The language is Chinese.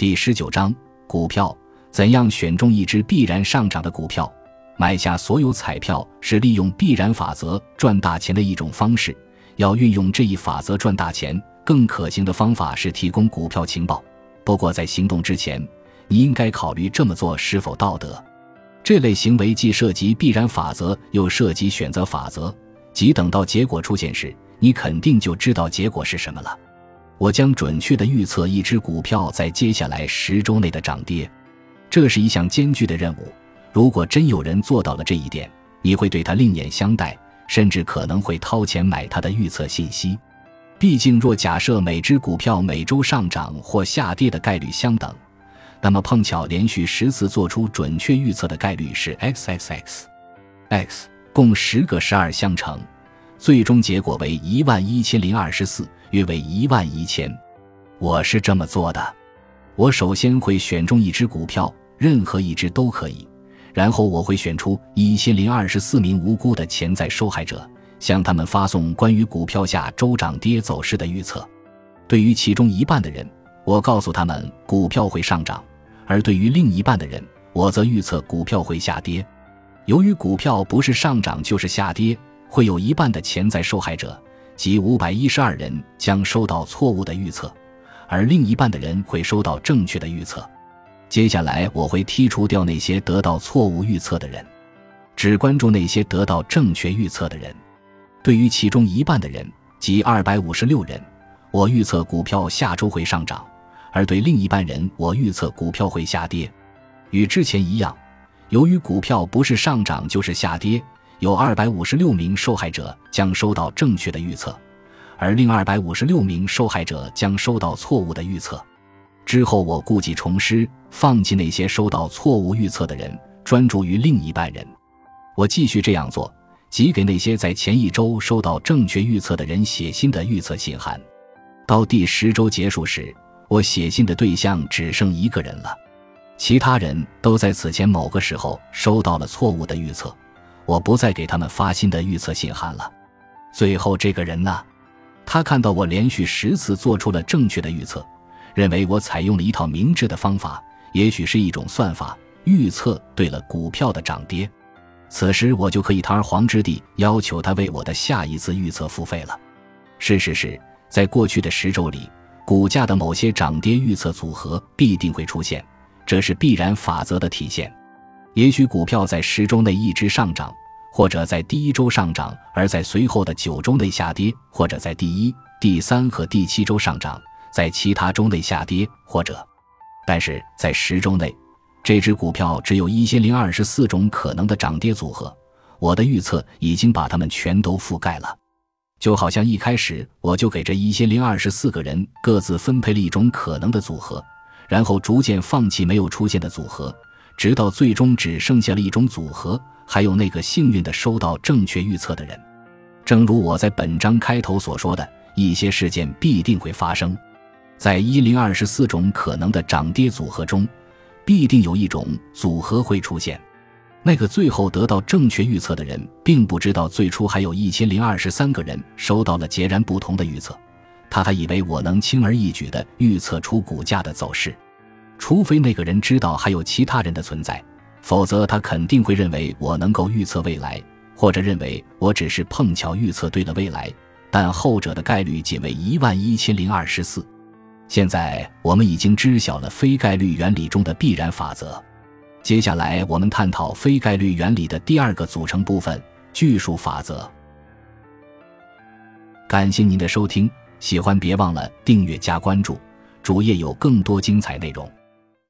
第十九章股票怎样选中一只必然上涨的股票？买下所有彩票是利用必然法则赚大钱的一种方式。要运用这一法则赚大钱，更可行的方法是提供股票情报。不过在行动之前，你应该考虑这么做是否道德。这类行为既涉及必然法则，又涉及选择法则，即等到结果出现时，你肯定就知道结果是什么了。我将准确地预测一只股票在接下来十周内的涨跌，这是一项艰巨的任务。如果真有人做到了这一点，你会对他另眼相待，甚至可能会掏钱买他的预测信息。毕竟，若假设每只股票每周上涨或下跌的概率相等，那么碰巧连续十次做出准确预测的概率是 x x x x 共十个十二相乘，最终结果为一万一千零二十四。约为一万一千，我是这么做的：我首先会选中一只股票，任何一只都可以，然后我会选出一千零二十四名无辜的潜在受害者，向他们发送关于股票下周涨跌走势的预测。对于其中一半的人，我告诉他们股票会上涨；而对于另一半的人，我则预测股票会下跌。由于股票不是上涨就是下跌，会有一半的潜在受害者。即五百一十二人将收到错误的预测，而另一半的人会收到正确的预测。接下来我会剔除掉那些得到错误预测的人，只关注那些得到正确预测的人。对于其中一半的人，即二百五十六人，我预测股票下周会上涨；而对另一半人，我预测股票会下跌。与之前一样，由于股票不是上涨就是下跌。有二百五十六名受害者将收到正确的预测，而另二百五十六名受害者将收到错误的预测。之后，我故技重施，放弃那些收到错误预测的人，专注于另一半人。我继续这样做，即给那些在前一周收到正确预测的人写信的预测信函。到第十周结束时，我写信的对象只剩一个人了，其他人都在此前某个时候收到了错误的预测。我不再给他们发新的预测信函了。最后这个人呢？他看到我连续十次做出了正确的预测，认为我采用了一套明智的方法，也许是一种算法，预测对了股票的涨跌。此时我就可以堂而皇之地要求他为我的下一次预测付费了。事实是，在过去的十周里，股价的某些涨跌预测组合必定会出现，这是必然法则的体现。也许股票在十周内一直上涨。或者在第一周上涨，而在随后的九周内下跌；或者在第一、第三和第七周上涨，在其他周内下跌；或者，但是在十周内，这只股票只有一千零二十四种可能的涨跌组合。我的预测已经把它们全都覆盖了，就好像一开始我就给这一千零二十四个人各自分配了一种可能的组合，然后逐渐放弃没有出现的组合，直到最终只剩下了一种组合。还有那个幸运的收到正确预测的人，正如我在本章开头所说的一些事件必定会发生，在一零二十四种可能的涨跌组合中，必定有一种组合会出现。那个最后得到正确预测的人，并不知道最初还有一千零二十三个人收到了截然不同的预测，他还以为我能轻而易举地预测出股价的走势，除非那个人知道还有其他人的存在。否则，他肯定会认为我能够预测未来，或者认为我只是碰巧预测对了未来。但后者的概率仅为一万一千零二十四。现在我们已经知晓了非概率原理中的必然法则。接下来，我们探讨非概率原理的第二个组成部分——巨数法则。感谢您的收听，喜欢别忘了订阅加关注，主页有更多精彩内容。